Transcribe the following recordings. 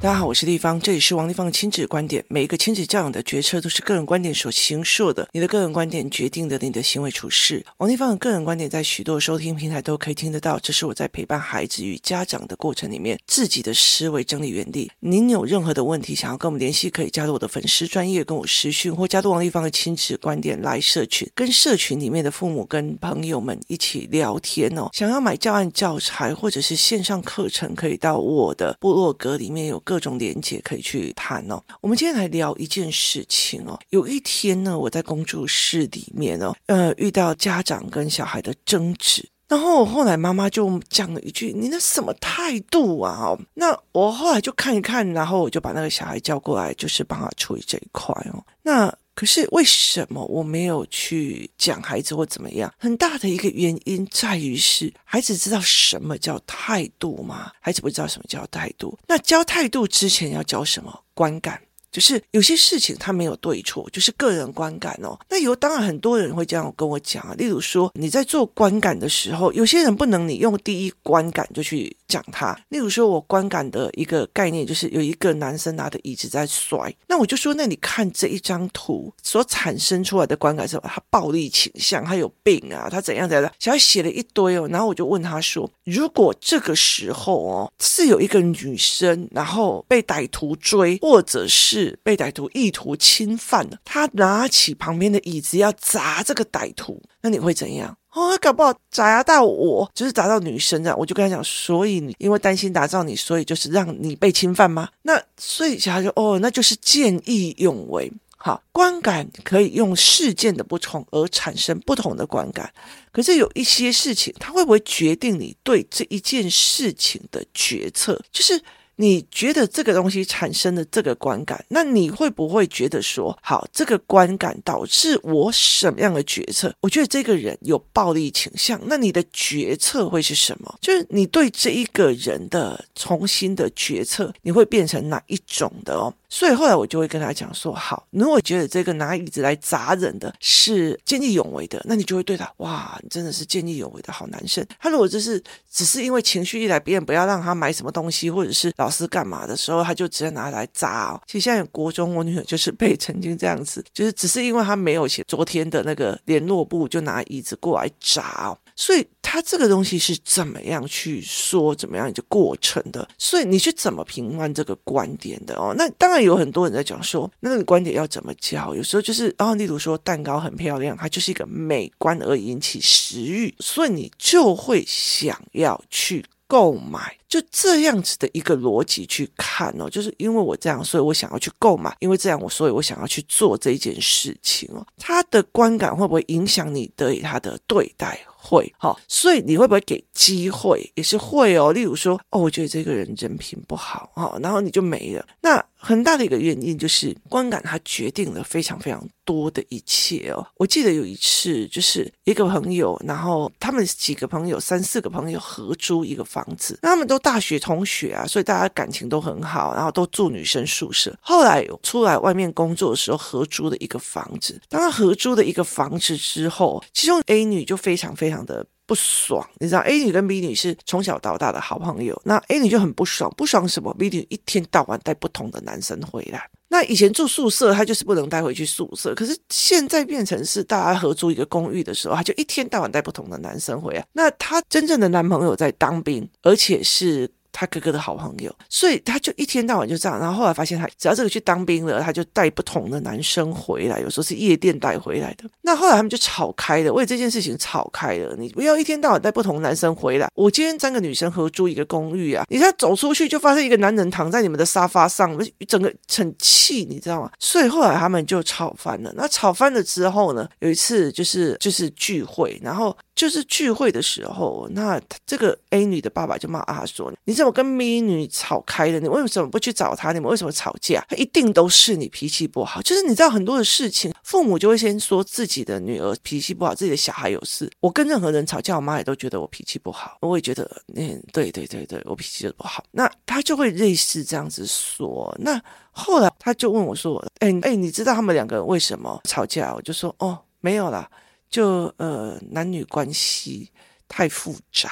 大家好，我是丽芳，这里是王丽芳的亲子观点。每一个亲子教养的决策都是个人观点所形塑的，你的个人观点决定的你的行为处事。王丽芳的个人观点在许多收听平台都可以听得到，这是我在陪伴孩子与家长的过程里面自己的思维整理原地。您有任何的问题想要跟我们联系，可以加入我的粉丝专业跟我私讯，或加入王丽芳的亲子观点来社群，跟社群里面的父母跟朋友们一起聊天哦。想要买教案教材或者是线上课程，可以到我的部落格里面有。各种连接可以去谈哦。我们今天来聊一件事情哦。有一天呢，我在工作室里面呢，呃，遇到家长跟小孩的争执，然后后来妈妈就讲了一句：“你那什么态度啊？”哦，那我后来就看一看，然后我就把那个小孩叫过来，就是帮他处理这一块哦。那。可是为什么我没有去讲孩子或怎么样？很大的一个原因在于是孩子知道什么叫态度吗？孩子不知道什么叫态度。那教态度之前要教什么？观感。就是有些事情它没有对错，就是个人观感哦。那有当然很多人会这样跟我讲啊，例如说你在做观感的时候，有些人不能你用第一观感就去讲他。例如说我观感的一个概念就是有一个男生拿着椅子在摔，那我就说，那你看这一张图所产生出来的观感是什么？他暴力倾向，他有病啊，他怎样怎样？小孩写了一堆哦，然后我就问他说，如果这个时候哦是有一个女生，然后被歹徒追，或者是被歹徒意图侵犯了，他拿起旁边的椅子要砸这个歹徒，那你会怎样？哦，搞不好砸到我，就是砸到女生这样。我就跟他讲，所以你因为担心打到你，所以就是让你被侵犯吗？那所以小孩就哦，那就是见义勇为。好，观感可以用事件的不同而产生不同的观感，可是有一些事情，它会不会决定你对这一件事情的决策？就是。你觉得这个东西产生的这个观感，那你会不会觉得说，好，这个观感导致我什么样的决策？我觉得这个人有暴力倾向，那你的决策会是什么？就是你对这一个人的重新的决策，你会变成哪一种的哦？所以后来我就会跟他讲说，好，如果觉得这个拿椅子来砸人的是见义勇为的，那你就会对他，哇，你真的是见义勇为的好男生。他如果就是只是因为情绪一来，别人不要让他买什么东西，或者是老师干嘛的时候，他就直接拿来砸哦。其实现在国中我女儿就是被曾经这样子，就是只是因为他没有写昨天的那个联络簿，就拿椅子过来砸哦。所以他这个东西是怎么样去说，怎么样一个过程的？所以你去怎么评判这个观点的哦？那当然有很多人在讲说，那个观点要怎么教？有时候就是哦，例如说蛋糕很漂亮，它就是一个美观而引起食欲，所以你就会想要去购买。就这样子的一个逻辑去看哦，就是因为我这样，所以我想要去购买，因为这样我，所以我想要去做这件事情哦。他的观感会不会影响你对他的对待？会，好，所以你会不会给机会？也是会哦。例如说，哦，我觉得这个人人品不好，哦，然后你就没了。那很大的一个原因就是观感，它决定了非常非常多的一切哦。我记得有一次，就是一个朋友，然后他们几个朋友，三四个朋友合租一个房子，那他们都大学同学啊，所以大家感情都很好，然后都住女生宿舍。后来出来外面工作的时候，合租的一个房子。当他合租的一个房子之后，其中 A 女就非常非常的不爽，你知道 A 女跟 B 女是从小到大的好朋友，那 A 女就很不爽，不爽什么？B 女一天到晚带不同的男生回来。那以前住宿舍，她就是不能带回去宿舍，可是现在变成是大家合租一个公寓的时候，她就一天到晚带不同的男生回来。那她真正的男朋友在当兵，而且是。他哥哥的好朋友，所以他就一天到晚就这样。然后后来发现，他只要这个去当兵了，他就带不同的男生回来，有时候是夜店带回来的。那后来他们就吵开了，为这件事情吵开了。你不要一天到晚带不同男生回来。我今天三个女生合租一个公寓啊，你看走出去就发现一个男人躺在你们的沙发上，整个很气，你知道吗？所以后来他们就吵翻了。那吵翻了之后呢，有一次就是就是聚会，然后。就是聚会的时候，那这个 A 女的爸爸就骂阿说：“你怎么我跟咪女吵开了？你为什么不去找她？你们为什么吵架？他一定都是你脾气不好。就是你知道很多的事情，父母就会先说自己的女儿脾气不好，自己的小孩有事。我跟任何人吵架，我妈也都觉得我脾气不好，我也觉得嗯，对对对对，我脾气就不好。那他就会类似这样子说。那后来他就问我说：“哎哎，你知道他们两个人为什么吵架？”我就说：“哦，没有啦。”就呃男女关系太复杂，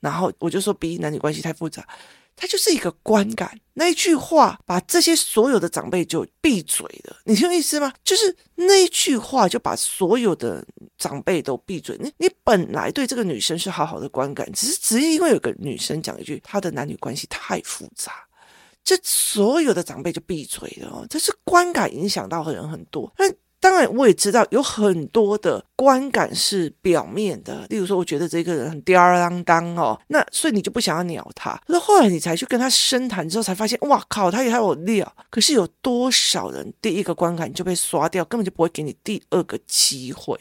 然后我就说 B 男女关系太复杂，它就是一个观感。那一句话把这些所有的长辈就闭嘴了，你听我意思吗？就是那一句话就把所有的长辈都闭嘴。你你本来对这个女生是好好的观感，只是只是因为有个女生讲一句，她的男女关系太复杂，这所有的长辈就闭嘴了哦。这是观感影响到的人很多，那。当然，我也知道有很多的观感是表面的，例如说，我觉得这个人很吊儿郎当哦，那所以你就不想要鸟他。那后来你才去跟他深谈之后，才发现，哇靠，他也还有料。可是有多少人第一个观感就被刷掉，根本就不会给你第二个机会。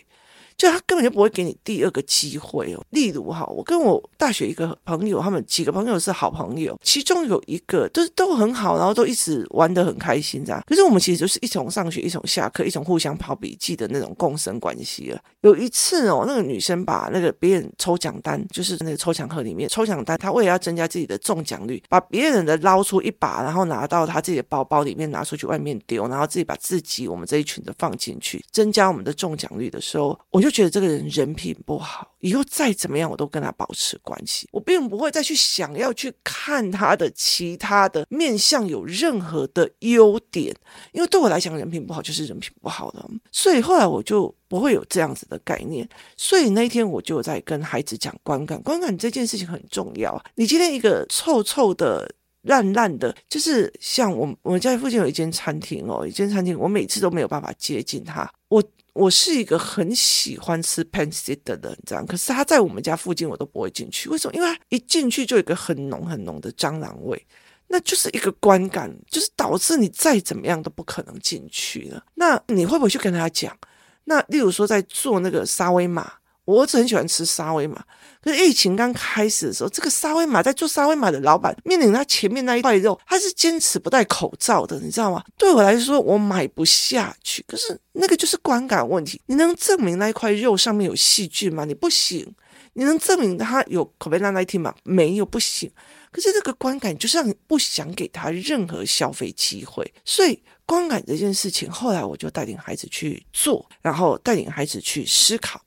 就他根本就不会给你第二个机会哦。例如哈，我跟我大学一个朋友，他们几个朋友是好朋友，其中有一个都都很好，然后都一直玩得很开心这样。可是我们其实就是一从上学，一从下课，一种互相跑笔记的那种共生关系了。有一次哦，那个女生把那个别人抽奖单，就是那个抽奖盒里面抽奖单，她为了要增加自己的中奖率，把别人的捞出一把，然后拿到她自己的包包里面拿出去外面丢，然后自己把自己我们这一群的放进去，增加我们的中奖率的时候，我就。就觉得这个人人品不好，以后再怎么样我都跟他保持关系，我并不会再去想要去看他的其他的面相有任何的优点，因为对我来讲，人品不好就是人品不好的，所以后来我就不会有这样子的概念。所以那一天我就在跟孩子讲观感，观感这件事情很重要。你今天一个臭臭的、烂烂的，就是像我我们家附近有一间餐厅哦，一间餐厅，我每次都没有办法接近他，我。我是一个很喜欢吃 pancit 的人，这样，可是他在我们家附近，我都不会进去。为什么？因为他一进去就有一个很浓很浓的蟑螂味，那就是一个观感，就是导致你再怎么样都不可能进去了。那你会不会去跟他讲？那例如说在做那个沙威玛。我儿子很喜欢吃沙威玛，可是疫情刚开始的时候，这个沙威玛在做沙威玛的老板面临他前面那一块肉，他是坚持不戴口罩的，你知道吗？对我来说，我买不下去。可是那个就是观感问题，你能证明那一块肉上面有细菌吗？你不行。你能证明他有 COVID-19 吗？没有，不行。可是这个观感就是让你不想给他任何消费机会，所以观感这件事情，后来我就带领孩子去做，然后带领孩子去思考。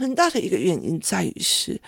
很大的一个原因在于是，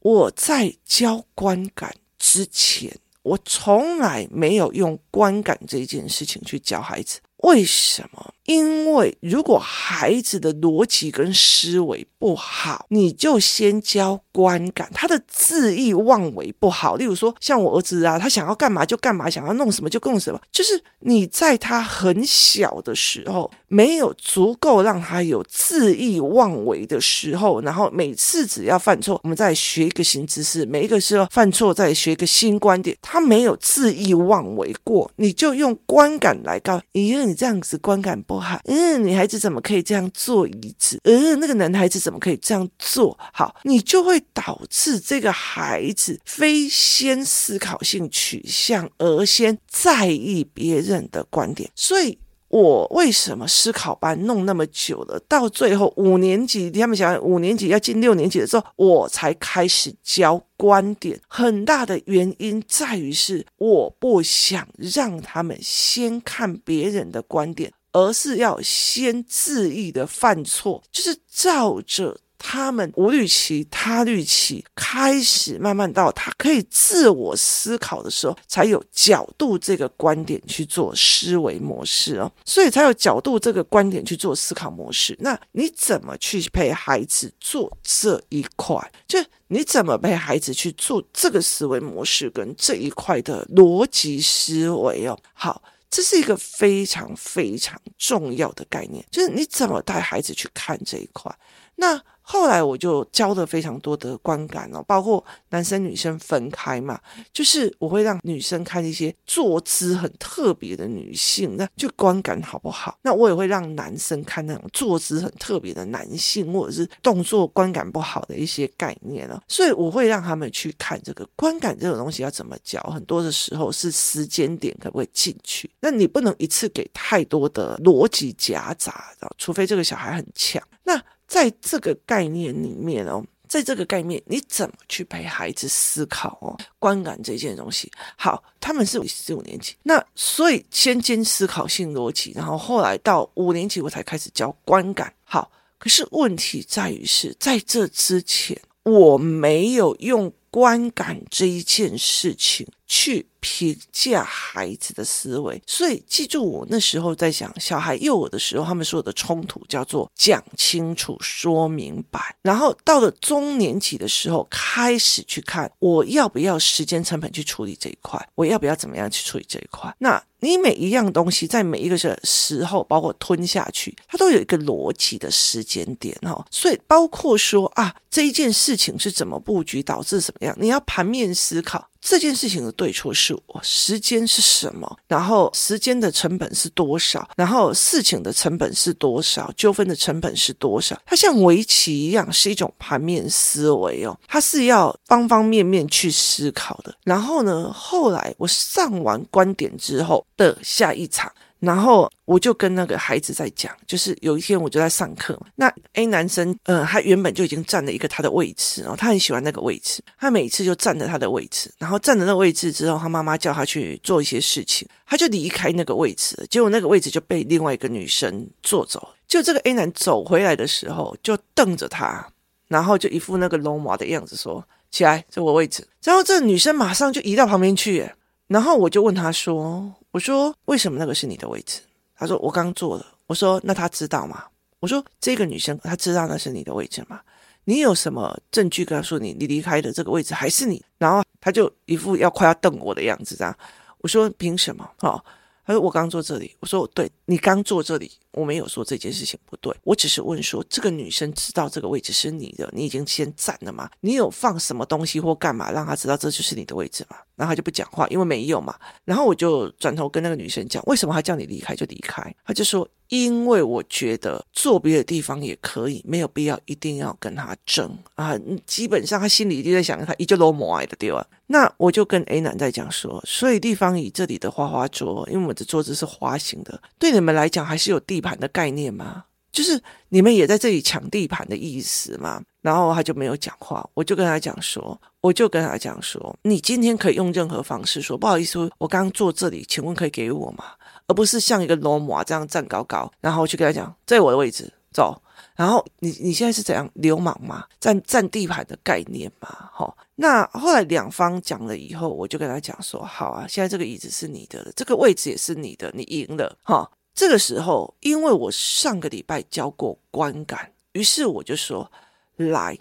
我在教观感之前，我从来没有用观感这件事情去教孩子。为什么？因为如果孩子的逻辑跟思维不好，你就先教观感，他的恣意妄为不好。例如说，像我儿子啊，他想要干嘛就干嘛，想要弄什么就弄什么。就是你在他很小的时候，没有足够让他有恣意妄为的时候，然后每次只要犯错，我们再学一个新知识，每一个时候犯错再学一个新观点。他没有恣意妄为过，你就用观感来告，因为你这样子观感不嗯，女孩子怎么可以这样坐椅子？嗯，那个男孩子怎么可以这样做？好，你就会导致这个孩子非先思考性取向，而先在意别人的观点，所以。我为什么思考班弄那么久了？到最后五年级，他们想五年级要进六年级的时候，我才开始教观点。很大的原因在于是我不想让他们先看别人的观点，而是要先恣意的犯错，就是照着。他们无预期，他预期，开始慢慢到他可以自我思考的时候，才有角度这个观点去做思维模式哦，所以才有角度这个观点去做思考模式。那你怎么去陪孩子做这一块？就你怎么陪孩子去做这个思维模式跟这一块的逻辑思维哦？好，这是一个非常非常重要的概念，就是你怎么带孩子去看这一块。那后来我就教了非常多的观感哦，包括男生女生分开嘛，就是我会让女生看一些坐姿很特别的女性，那就观感好不好？那我也会让男生看那种坐姿很特别的男性，或者是动作观感不好的一些概念哦。所以我会让他们去看这个观感这种东西要怎么教。很多的时候是时间点可不可以进去？那你不能一次给太多的逻辑夹杂，除非这个小孩很强。那在这个概念里面哦，在这个概念，你怎么去陪孩子思考哦？观感这件东西，好，他们是四五年级，那所以先兼思考性逻辑，然后后来到五年级我才开始教观感。好，可是问题在于是在这之前，我没有用观感这一件事情去评价孩子的思维。所以记住，我那时候在讲小孩幼儿的时候，他们所有的冲突叫做讲清楚、说明白。然后到了中年级的时候，开始去看我要不要时间成本去处理这一块，我要不要怎么样去处理这一块。那你每一样东西在每一个时候，包括吞下去，它都有一个逻辑的时间点哦。所以包括说啊，这一件事情是怎么布局导致什么样，你要盘面思考。这件事情的对错是我，时间是什么？然后时间的成本是多少？然后事情的成本是多少？纠纷的成本是多少？它像围棋一样，是一种盘面思维哦，它是要方方面面去思考的。然后呢，后来我上完观点之后的下一场。然后我就跟那个孩子在讲，就是有一天我就在上课，那 A 男生，呃，他原本就已经占了一个他的位置，然后他很喜欢那个位置，他每次就站在他的位置，然后站在那个位置之后，他妈妈叫他去做一些事情，他就离开那个位置，结果那个位置就被另外一个女生坐走，就这个 A 男走回来的时候，就瞪着他，然后就一副那个龙娃的样子说：“起来，这我位置。”然后这女生马上就移到旁边去，然后我就问他说。我说，为什么那个是你的位置？他说我刚坐了。我说那他知道吗？我说这个女生她知道那是你的位置吗？你有什么证据告诉你你离开的这个位置还是你？然后他就一副要快要瞪我的样子，这样。我说凭什么？哦，他说我刚坐这里。我说对，你刚坐这里。我没有说这件事情不对，我只是问说，这个女生知道这个位置是你的，你已经先占了吗？你有放什么东西或干嘛让她知道这就是你的位置吗？然后她就不讲话，因为没有嘛。然后我就转头跟那个女生讲，为什么她叫你离开就离开？她就说，因为我觉得坐别的地方也可以，没有必要一定要跟她争啊。基本上她心里一直在想，她一直都没爱的对吧？那我就跟 A 男在讲说，所以地方以这里的花花桌，因为我的桌子是花型的，对你们来讲还是有地。盘的概念吗？就是你们也在这里抢地盘的意思吗？然后他就没有讲话，我就跟他讲说，我就跟他讲说，你今天可以用任何方式说，不好意思，我刚刚坐这里，请问可以给我吗？而不是像一个罗马这样站高高，然后去跟他讲，在我的位置，走。然后你你现在是怎样流氓吗？占占地盘的概念吗？好、哦，那后来两方讲了以后，我就跟他讲说，好啊，现在这个椅子是你的了，这个位置也是你的，你赢了，哈、这个时候，因为我上个礼拜教过观感，于是我就说：“来，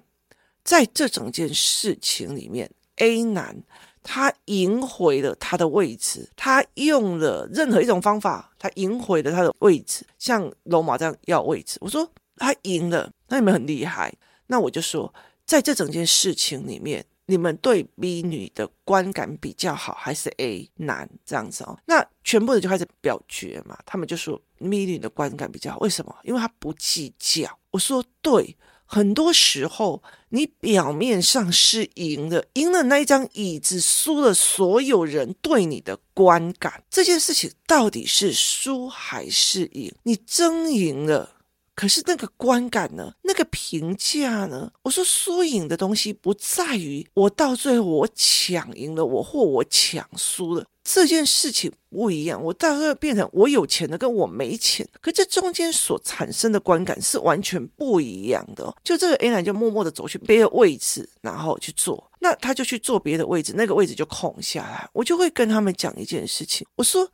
在这整件事情里面，A 男他赢回了他的位置，他用了任何一种方法，他赢回了他的位置，像罗马这样要位置。我说他赢了，那你们很厉害。那我就说，在这整件事情里面。”你们对 B 女的观感比较好，还是 A 男这样子哦？那全部人就开始表决嘛。他们就说 B 女的观感比较好，为什么？因为他不计较。我说对，很多时候你表面上是赢的，赢了那一张椅子，输了所有人对你的观感。这件事情到底是输还是赢？你争赢了。可是那个观感呢？那个评价呢？我说输赢的东西不在于我到最后我抢赢了我或我抢输了这件事情不一样。我到最后变成我有钱的跟我没钱，可这中间所产生的观感是完全不一样的。就这个 A 男就默默的走去别的位置，然后去坐，那他就去坐别的位置，那个位置就空下来。我就会跟他们讲一件事情，我说。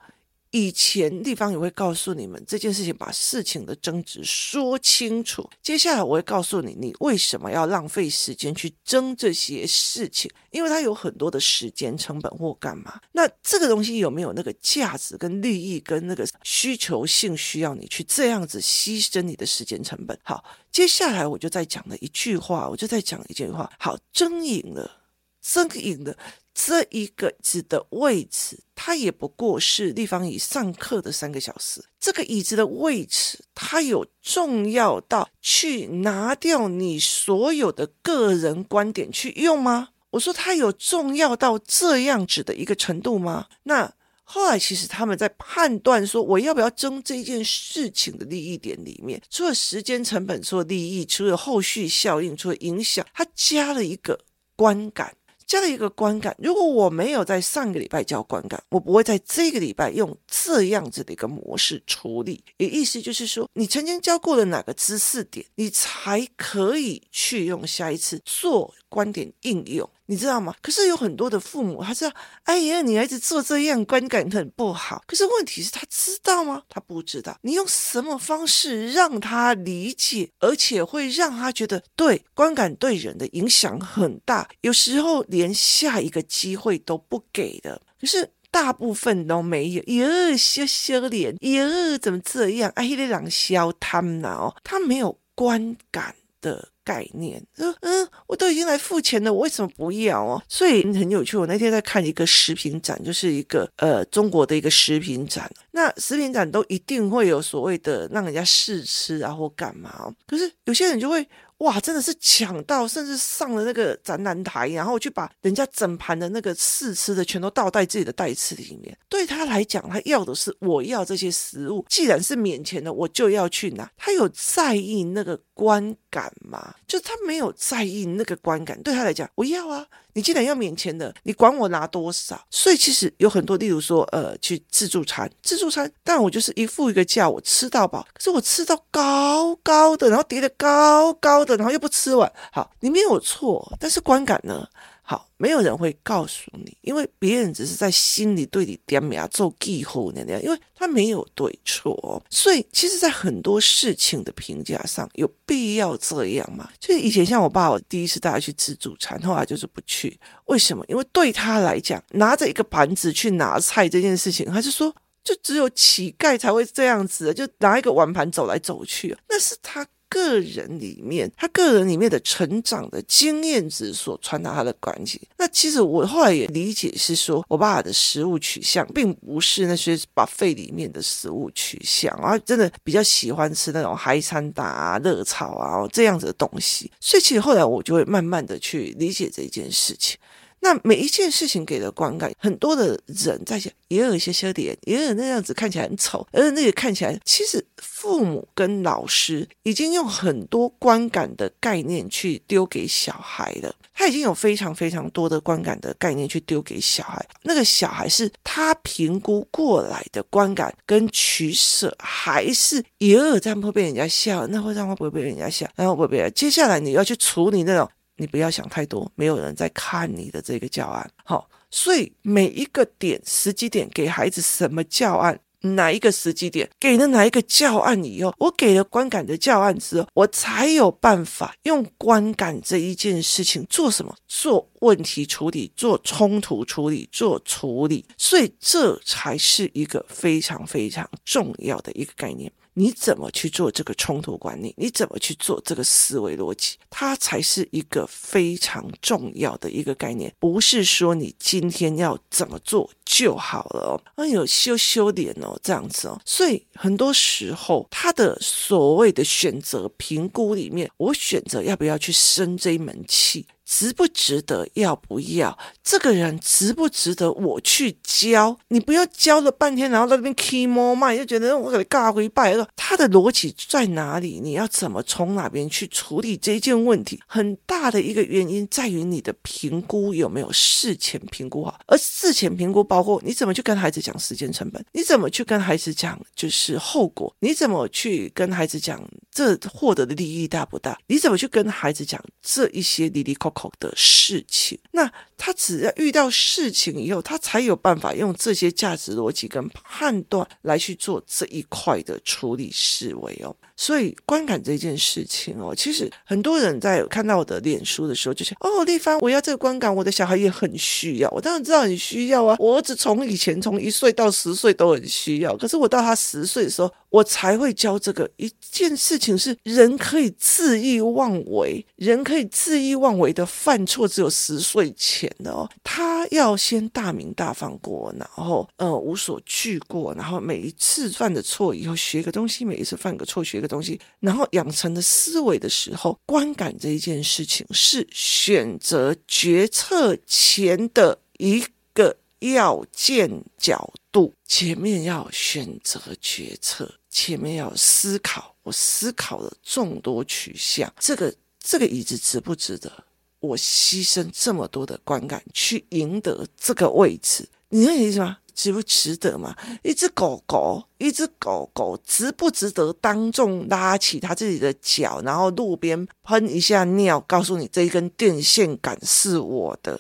以前地方也会告诉你们这件事情，把事情的争执说清楚。接下来我会告诉你，你为什么要浪费时间去争这些事情？因为它有很多的时间成本或干嘛。那这个东西有没有那个价值跟利益跟那个需求性，需要你去这样子牺牲你的时间成本？好，接下来我就再讲了一句话，我就再讲一句话。好，争赢了，争赢了。这一个子的位置，它也不过是立方体上课的三个小时。这个椅子的位置，它有重要到去拿掉你所有的个人观点去用吗？我说它有重要到这样子的一个程度吗？那后来其实他们在判断说我要不要争这件事情的利益点里面，除了时间成本，除了利益，除了后续效应，除了影响，它加了一个观感。加了一个观感，如果我没有在上个礼拜教观感，我不会在这个礼拜用这样子的一个模式处理。也意思就是说，你曾经教过的哪个知识点，你才可以去用下一次做观点应用。你知道吗？可是有很多的父母，他知道，哎呀，你儿子做这样观感很不好。可是问题是他知道吗？他不知道。你用什么方式让他理解，而且会让他觉得对观感对人的影响很大？有时候连下一个机会都不给的。可是大部分都没有。哟，羞羞脸，哟，怎么这样？哎，那两小贪呐，他没有观感的。概念，嗯嗯，我都已经来付钱了，我为什么不要哦？所以很有趣。我那天在看一个食品展，就是一个呃中国的一个食品展。那食品展都一定会有所谓的让人家试吃啊或干嘛。可是有些人就会。哇，真的是抢到，甚至上了那个展览台，然后去把人家整盘的那个试吃的全都倒在自己的袋子里面。对他来讲，他要的是我要这些食物，既然是免钱的，我就要去拿。他有在意那个观感嘛？就他没有在意那个观感，对他来讲，我要啊。你既然要免钱的，你管我拿多少？所以其实有很多，例如说，呃，去自助餐，自助餐，但我就是一副一个价，我吃到饱。可是我吃到高高的，然后叠的高高的，然后又不吃完。好，你没有错，但是观感呢？好，没有人会告诉你，因为别人只是在心里对你点名做记号那样，因为他没有对错，所以其实，在很多事情的评价上，有必要这样吗？就是以前像我爸，我第一次带他去自助餐，后来就是不去，为什么？因为对他来讲，拿着一个盘子去拿菜这件事情，他就说，就只有乞丐才会这样子，就拿一个碗盘走来走去，那是他。个人里面，他个人里面的成长的经验值所传达他的关系。那其实我后来也理解是说，我爸爸的食物取向并不是那些把肺里面的食物取向，而真的比较喜欢吃那种海产打啊、热炒啊这样子的东西。所以其实后来我就会慢慢的去理解这件事情。那每一件事情给的观感，很多的人在想，也有一些缺点，也有那样子看起来很丑，而那个看起来，其实父母跟老师已经用很多观感的概念去丢给小孩了。他已经有非常非常多的观感的概念去丢给小孩，那个小孩是他评估过来的观感跟取舍，还是也有这样会被人家笑？那会让他不会被人家笑？然后会不会？接下来你要去处理那种。你不要想太多，没有人在看你的这个教案。好，所以每一个点、时机点给孩子什么教案，哪一个时机点给了哪一个教案以后，我给了观感的教案之后，我才有办法用观感这一件事情做什么？做问题处理，做冲突处理，做处理。所以这才是一个非常非常重要的一个概念。你怎么去做这个冲突管理？你怎么去做这个思维逻辑？它才是一个非常重要的一个概念，不是说你今天要怎么做就好了哦。哎呦，羞羞脸哦，这样子哦。所以很多时候，他的所谓的选择评估里面，我选择要不要去生这一门气。值不值得？要不要？这个人值不值得我去教？你不要教了半天，然后在那边 key more 嘛，就觉得我给你尬回拜了。他的逻辑在哪里？你要怎么从哪边去处理这件问题？很大的一个原因在于你的评估有没有事前评估好。而事前评估包括你怎么去跟孩子讲时间成本，你怎么去跟孩子讲就是后果，你怎么去跟孩子讲这获得的利益大不大？你怎么去跟孩子讲这一些哩哩抠的事情，那他只要遇到事情以后，他才有办法用这些价值逻辑跟判断来去做这一块的处理思维哦。所以观感这件事情哦，其实很多人在看到我的脸书的时候，就想哦，丽芳，我要这个观感，我的小孩也很需要。我当然知道很需要啊，我儿子从以前从一岁到十岁都很需要，可是我到他十岁的时候，我才会教这个一件事情是人可以恣意妄为，人可以恣意妄为的犯错，只有十岁前的哦，他要先大鸣大放过，然后呃无所惧过，然后每一次犯的错以后学个东西，每一次犯个错学个。东西，然后养成的思维的时候，观感这一件事情是选择决策前的一个要件角度。前面要选择决策，前面要思考。我思考了众多取向，这个这个椅子值不值得我牺牲这么多的观感去赢得这个位置？你能理解吗？值不值得嘛？一只狗狗，一只狗狗值不值得当众拉起它自己的脚，然后路边喷一下尿，告诉你这一根电线杆是我的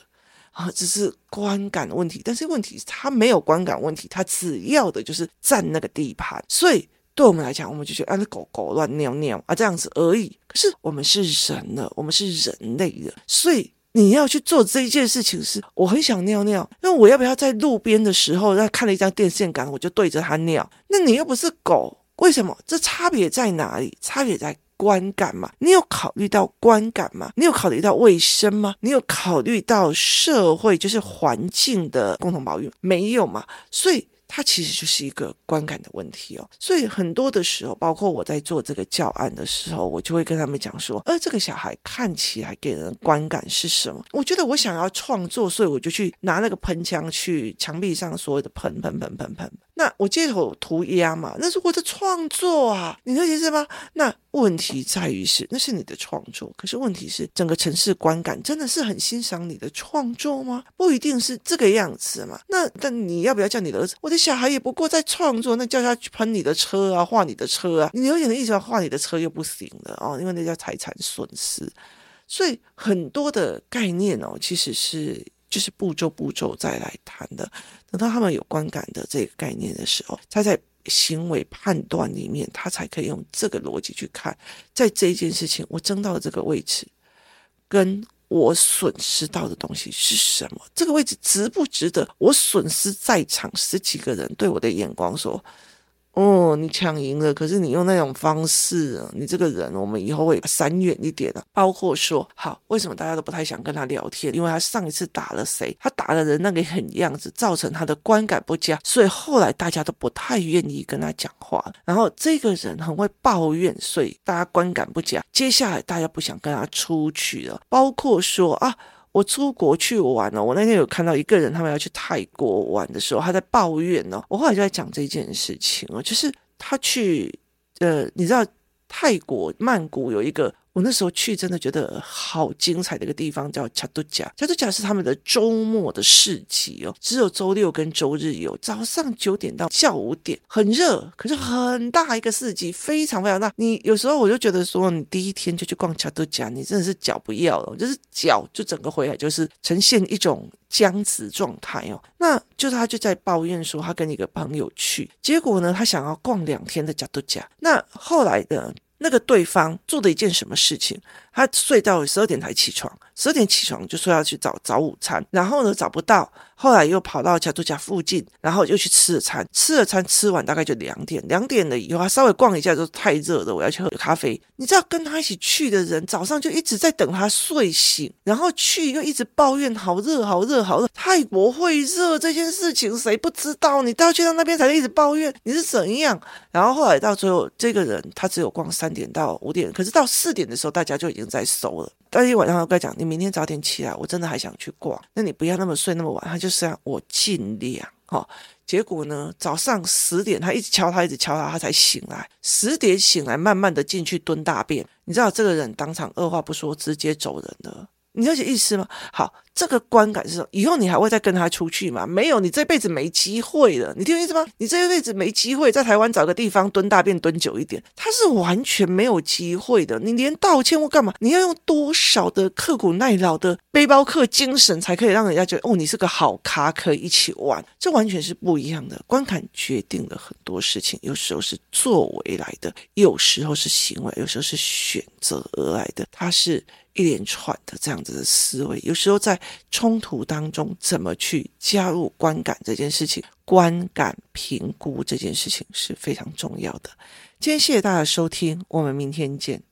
啊？这是观感问题。但是问题，它没有观感问题，它只要的就是占那个地盘。所以对我们来讲，我们就觉得啊，那狗狗乱尿尿啊，这样子而已。可是我们是人了，我们是人类了，所以。你要去做这一件事情是，我很想尿尿，那我要不要在路边的时候，那看了一张电线杆，我就对着它尿？那你又不是狗，为什么？这差别在哪里？差别在观感嘛？你有考虑到观感吗？你有考虑到卫生吗？你有考虑到社会就是环境的共同保育？没有嘛？所以。它其实就是一个观感的问题哦，所以很多的时候，包括我在做这个教案的时候，我就会跟他们讲说，呃，这个小孩看起来给人的观感是什么？我觉得我想要创作，所以我就去拿那个喷枪去墙壁上所有的喷喷喷喷喷。那我街头涂鸦嘛，那是我的创作啊，你能理解吗？那问题在于是，那是你的创作，可是问题是，整个城市观感真的是很欣赏你的创作吗？不一定是这个样子嘛。那但你要不要叫你的儿子？我的小孩也不过在创作，那叫他去喷你的车啊，画你的车啊，你有点意思，画你的车又不行了哦，因为那叫财产损失。所以很多的概念哦，其实是。就是步骤步骤再来谈的，等到他们有观感的这个概念的时候，他在行为判断里面，他才可以用这个逻辑去看，在这一件事情，我争到的这个位置，跟我损失到的东西是什么？这个位置值不值得我损失在场十几个人对我的眼光说？哦，你抢赢了，可是你用那种方式，你这个人，我们以后会闪远一点的。包括说，好，为什么大家都不太想跟他聊天？因为他上一次打了谁？他打的人那个很样子，造成他的观感不佳，所以后来大家都不太愿意跟他讲话。然后这个人很会抱怨，所以大家观感不佳。接下来大家不想跟他出去了。包括说啊。我出国去玩了，我那天有看到一个人，他们要去泰国玩的时候，他在抱怨呢。我后来就在讲这件事情哦，就是他去，呃，你知道泰国曼谷有一个。我那时候去，真的觉得好精彩的一个地方，叫恰都贾。恰都贾是他们的周末的市集哦，只有周六跟周日有，早上九点到下午五点，很热，可是很大一个市集，非常非常大。你有时候我就觉得说，你第一天就去逛恰都贾，你真的是脚不要了，就是脚就整个回来就是呈现一种僵直状态哦。那就是他就在抱怨说，他跟一个朋友去，结果呢，他想要逛两天的恰都贾，那后来的。那个对方做的一件什么事情？他睡到十二点才起床，十二点起床就说要去找找午餐，然后呢找不到，后来又跑到恰都贾附近，然后又去吃了餐，吃了餐吃完大概就两点，两点了以后他稍微逛一下就太热了，我要去喝咖啡。你知道跟他一起去的人早上就一直在等他睡醒，然后去又一直抱怨好热好热好热，泰国会热这件事情谁不知道？你都要去到那边才一直抱怨你是怎样？然后后来到最后这个人他只有逛三点到五点，可是到四点的时候大家就已经。在收了，但一晚上我跟他讲，你明天早点起来，我真的还想去逛。那你不要那么睡那么晚。他就是让我尽量哈、哦。结果呢，早上十点他一直敲他，一直敲他，他才醒来。十点醒来，慢慢的进去蹲大便。你知道这个人当场二话不说，直接走人了。你了解意思吗？好。这个观感是什么？以后你还会再跟他出去吗？没有，你这辈子没机会了。你听我意思吗？你这辈子没机会在台湾找个地方蹲大便蹲久一点，他是完全没有机会的。你连道歉或干嘛？你要用多少的刻苦耐劳的背包客精神，才可以让人家觉得哦，你是个好咖，可以一起玩？这完全是不一样的。观感决定了很多事情，有时候是作为来的，有时候是行为，有时候是选择而来的。他是一连串的这样子的思维，有时候在。冲突当中怎么去加入观感这件事情？观感评估这件事情是非常重要的。今天谢谢大家收听，我们明天见。